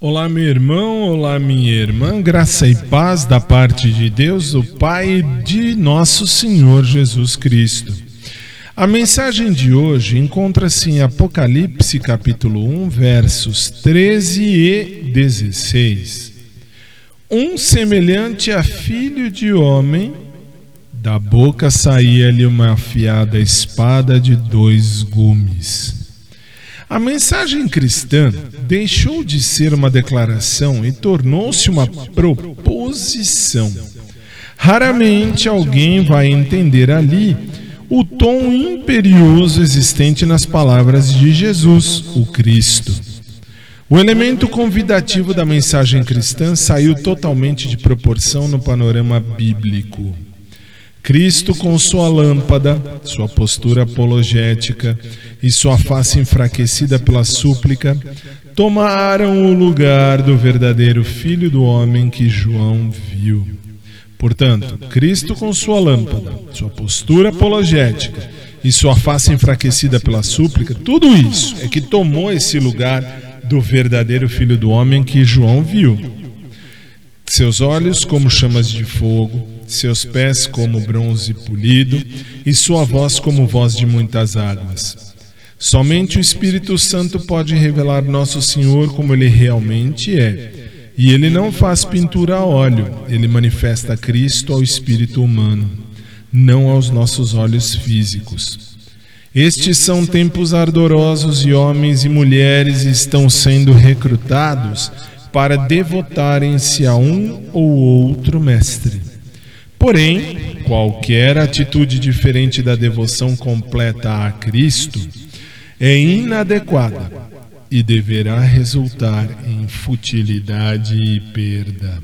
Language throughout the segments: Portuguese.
Olá, meu irmão, olá, minha irmã, graça e paz da parte de Deus, o Pai de nosso Senhor Jesus Cristo. A mensagem de hoje encontra-se em Apocalipse, capítulo 1, versos 13 e 16. Um semelhante a filho de homem, da boca saía-lhe uma afiada espada de dois gumes. A mensagem cristã deixou de ser uma declaração e tornou-se uma proposição. Raramente alguém vai entender ali o tom imperioso existente nas palavras de Jesus, o Cristo. O elemento convidativo da mensagem cristã saiu totalmente de proporção no panorama bíblico. Cristo, com sua lâmpada, sua postura apologética e sua face enfraquecida pela súplica, tomaram o lugar do verdadeiro Filho do Homem que João viu. Portanto, Cristo, com sua lâmpada, sua postura apologética e sua face enfraquecida pela súplica, tudo isso é que tomou esse lugar do verdadeiro Filho do Homem que João viu. Seus olhos como chamas de fogo, seus pés como bronze polido e sua voz como voz de muitas águas. Somente o Espírito Santo pode revelar nosso Senhor como ele realmente é. E ele não faz pintura a óleo, ele manifesta Cristo ao espírito humano, não aos nossos olhos físicos. Estes são tempos ardorosos e homens e mulheres estão sendo recrutados para devotarem-se a um ou outro mestre. Porém, qualquer atitude diferente da devoção completa a Cristo é inadequada e deverá resultar em futilidade e perda.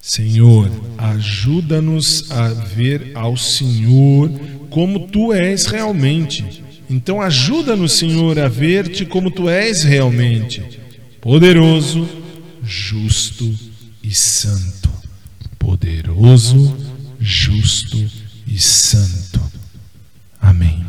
Senhor, ajuda-nos a ver ao Senhor como tu és realmente. Então, ajuda-nos, Senhor, a ver-te como tu és realmente, poderoso, justo e santo. Poderoso, justo e santo. Amém.